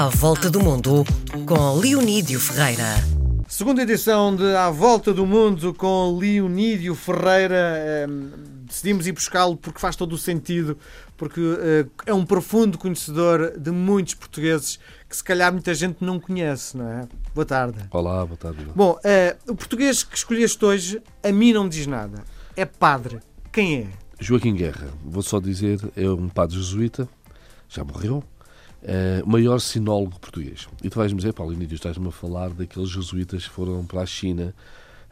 À Volta do Mundo, com Leonídio Ferreira. Segunda edição de À Volta do Mundo com Leonídio Ferreira. Ehm, decidimos ir buscá-lo porque faz todo o sentido, porque eh, é um profundo conhecedor de muitos portugueses que se calhar muita gente não conhece, não é? Boa tarde. Olá, boa tarde. Bom, eh, o português que escolheste hoje a mim não me diz nada. É padre. Quem é? Joaquim Guerra, vou só dizer, é um padre jesuíta, já morreu, o maior sinólogo português. E tu vais-me dizer, Paulo Inídio, estás-me a falar daqueles jesuítas que foram para a China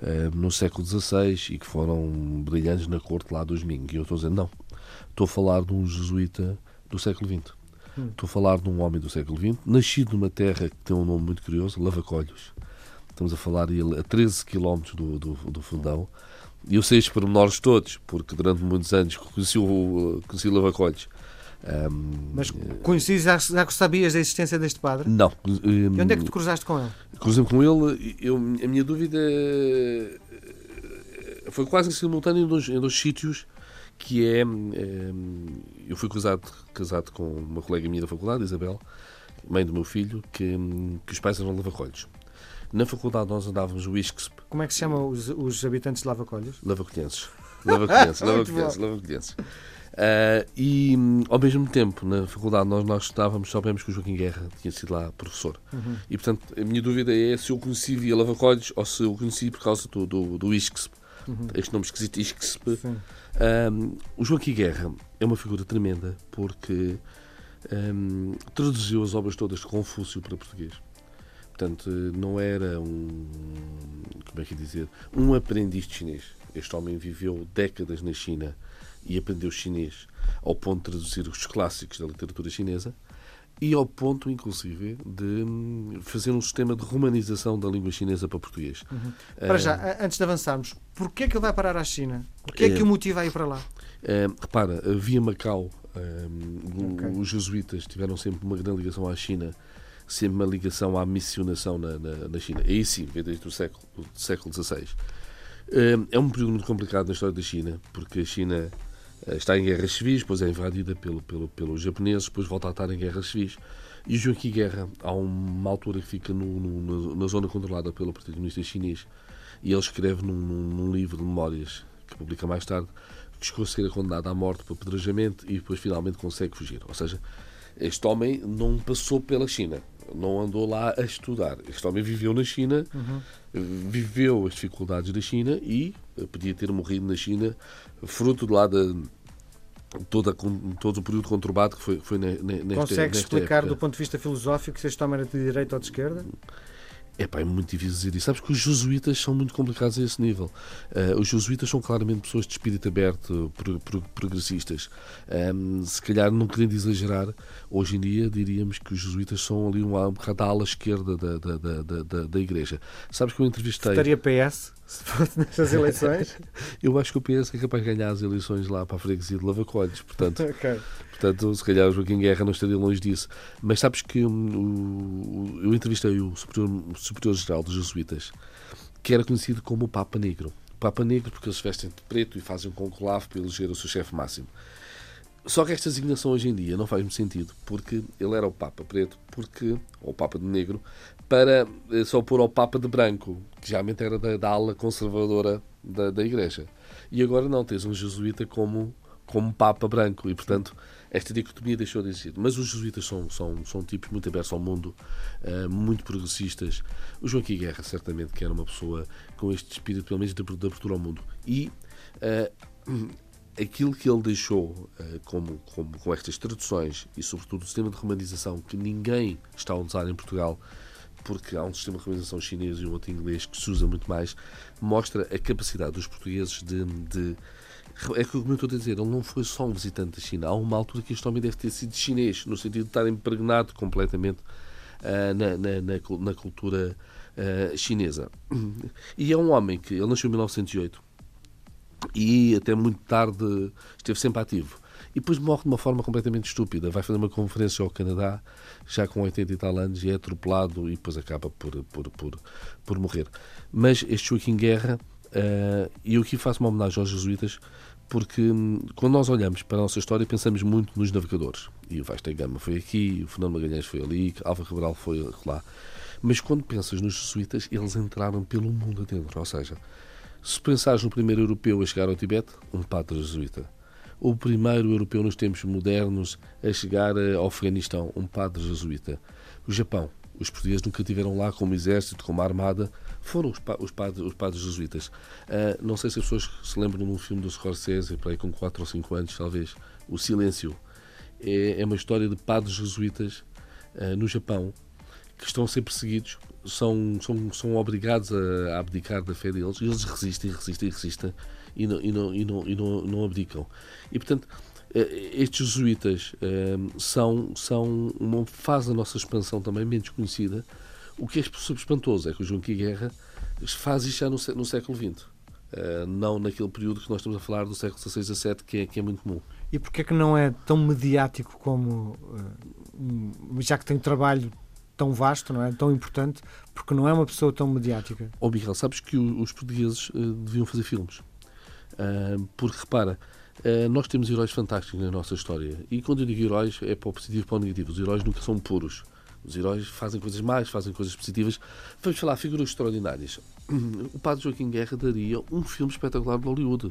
é, no século XVI e que foram brilhantes na corte lá dos Ming. E eu estou a dizer, não. Estou a falar de um jesuíta do século XX. Hum. Estou a falar de um homem do século XX, nascido numa terra que tem um nome muito curioso, Lavacolhos. Estamos a falar a 13 km do, do, do Fundão e eu sei estes pormenores todos, porque durante muitos anos conheci o, conheci Lavacolhos. Um, Mas conheci, já, já sabias da existência deste padre? Não. Um, e onde é que te cruzaste com ele? Cruzei com ele, eu, a minha dúvida foi quase simultâneo em dois, em dois sítios que é, eu fui casado, casado com uma colega minha da faculdade, Isabel, mãe do meu filho, que, que os pais eram lavacolhos. Na faculdade nós andávamos o ISCSP. Como é que se chamam os, os habitantes de Lavacolhos? Lavacolhenses. Lavacolhenses, lavacolhenses, lavacolhenses. Uh, e ao mesmo tempo, na faculdade, nós, nós estudávamos, soubemos que o Joaquim Guerra tinha sido lá professor. Uhum. E portanto, a minha dúvida é se eu conheci via Lavacolhos ou se eu conheci por causa do, do, do ISCSP. Uhum. Este nome esquisito, ISCSP. Um, o Joaquim Guerra é uma figura tremenda porque um, traduziu as obras todas de Confúcio para português. Portanto, não era um. Como é que dizer? Um aprendiz de chinês. Este homem viveu décadas na China e aprendeu chinês ao ponto de traduzir os clássicos da literatura chinesa e ao ponto, inclusive, de hum, fazer um sistema de romanização da língua chinesa para português. Uhum. Para já, antes de avançarmos, porquê é que ele vai parar à China? Porquê é que o motiva a ir para lá? É, repara, via Macau, okay. os jesuítas tiveram sempre uma grande ligação à China sempre uma ligação à missionação na, na, na China. Aí sim, vem desde o século, do século XVI. É um período muito complicado na história da China, porque a China eh, está em guerras civis, depois é invadida pelo, pelo, pelos japoneses, depois volta a estar em guerras civis. E o Joaquim Guerra, há uma altura que fica no, no, na zona controlada pelo Partido Comunista Chinês, e ele escreve num, num, livro de memórias, que publica mais tarde, que chegou a ser condenado à morte por apedrejamento e depois finalmente consegue fugir. Ou seja, este homem não passou pela China não andou lá a estudar. Este homem viveu na China, uhum. viveu as dificuldades da China e podia ter morrido na China, fruto de lá da. Toda, todo o período conturbado que foi, foi nesta Consegue explicar época. do ponto de vista filosófico se este homem era de direita ou de esquerda? É pá, é muito difícil dizer isso. Sabes que os jesuítas são muito complicados a esse nível. Uh, os jesuítas são claramente pessoas de espírito aberto, pro, pro, progressistas. Um, se calhar, não querendo exagerar, hoje em dia diríamos que os jesuítas são ali um, um bocado da ala esquerda da, da, da, da, da Igreja. Sabes que eu entrevistei. Estaria PS? se fosse nessas eleições? eu acho que o PS é capaz de ganhar as eleições lá para a freguesia de Lavacolhos. Portanto, okay. portanto se calhar o Joaquim Guerra não estaria longe disso. Mas sabes que um, o, eu entrevistei o superior-geral superior dos jesuítas, que era conhecido como o Papa Negro. Papa Negro porque eles vestem de preto e fazem um conclave para eleger o seu chefe máximo. Só que esta designação hoje em dia não faz muito sentido, porque ele era o Papa Preto, porque, ou o Papa de Negro, para eh, só pôr ao Papa de Branco, que geralmente era da, da ala conservadora da, da Igreja. E agora não, tens um jesuíta como, como Papa Branco, e portanto esta dicotomia deixou de existir. Mas os jesuítas são, são, são tipos muito abertos ao mundo, uh, muito progressistas. O Joaquim Guerra, certamente, que era uma pessoa com este espírito, pelo menos, de abertura ao mundo. E. Uh, aquilo que ele deixou uh, como, como, com estas traduções e, sobretudo, o sistema de romanização que ninguém está a usar em Portugal, porque há um sistema de romanização chinês e um outro inglês que se usa muito mais, mostra a capacidade dos portugueses de. de é como eu estou a dizer, ele não foi só um visitante da China. Há uma altura que este homem deve ter sido chinês, no sentido de estar impregnado completamente uh, na, na, na, na, cultura uh, chinesa. E é um homem que. Ele nasceu em 1908 e até muito tarde esteve sempre ativo. E depois morre de uma forma completamente estúpida. Vai fazer uma conferência ao Canadá, já com 80 e tal anos, e é atropelado e depois acaba por, por, por, por morrer. Mas este Joaquim Guerra, e eu aqui faço uma homenagem aos jesuítas, porque hum, quando nós olhamos para a nossa história pensamos muito nos navegadores. E o Vasta Gama foi aqui, o Fernando Magalhães foi ali, Alva Cabral foi lá. Mas quando pensas nos jesuítas, eles entraram pelo mundo adentro. Ou seja, se pensares no primeiro europeu a chegar ao Tibete, um padre jesuíta. O primeiro europeu nos tempos modernos a chegar ao Afeganistão, um padre jesuíta. O Japão, os portugueses nunca tiveram lá como exército, como armada, foram os, pa os, padres, os padres jesuítas. Uh, não sei se as pessoas se lembram de um filme do Scorsese, para aí com 4 ou 5 anos, talvez, O Silêncio. É, é uma história de padres jesuítas uh, no Japão que estão a ser perseguidos, são, são, são obrigados a, a abdicar da fé deles e eles resistem, resistem, resistem e não, e não, e não, e não, não abdicam. E portanto estes jesuítas são, são uma fase da nossa expansão também bem desconhecida. O que é espantoso é que o João Guerra faz isto já no, no século XX. Uh, não naquele período que nós estamos a falar do século XVI a XVII, que é, que é muito comum. E porquê é que não é tão mediático como, uh, já que tem trabalho tão vasto, não é? Tão importante, porque não é uma pessoa tão mediática? Oh, Miguel, sabes que os portugueses uh, deviam fazer filmes. porque, repara, nós temos heróis fantásticos na nossa história. E quando eu digo heróis, é para o positivo e para o negativo. Os heróis nunca são puros. Os heróis fazem coisas mais, fazem coisas positivas. Vamos falar figuras extraordinárias. O padre Joaquim Guerra daria um filme espetacular de Hollywood.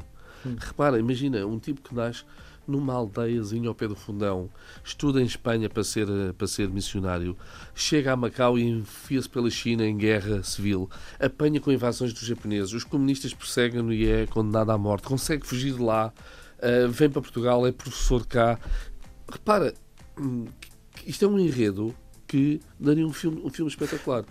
Hum. Repara, imagina um tipo que nasce numa aldeiazinha ao pé do fundão, estuda em Espanha para ser, para ser missionário, chega a Macau e enfia-se pela China em guerra civil, apanha com invasões dos japoneses, os comunistas perseguem-no e é condenado à morte, consegue fugir de lá, uh, vem para Portugal, é professor cá. Repara, hum, isto é um enredo que daria um filme, um filme espetacular.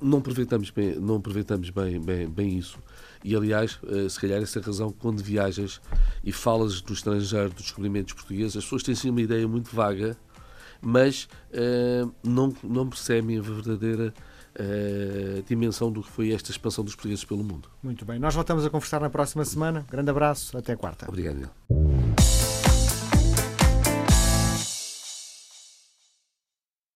Não aproveitamos bem, não aproveitamos bem, bem, bem isso. E, aliás, eh, se calhar essa é a razão quando viajas e falas do estrangeiro, dos descobrimentos portugueses, as pessoas têm sim uma ideia muito vaga, mas uh, não, não percebem a verdadeira uh, dimensão do que foi esta expansão dos portugueses pelo mundo. Muito bem. Nós voltamos a conversar na próxima semana. Grande abraço. Até quarta. Obrigado, Miguel.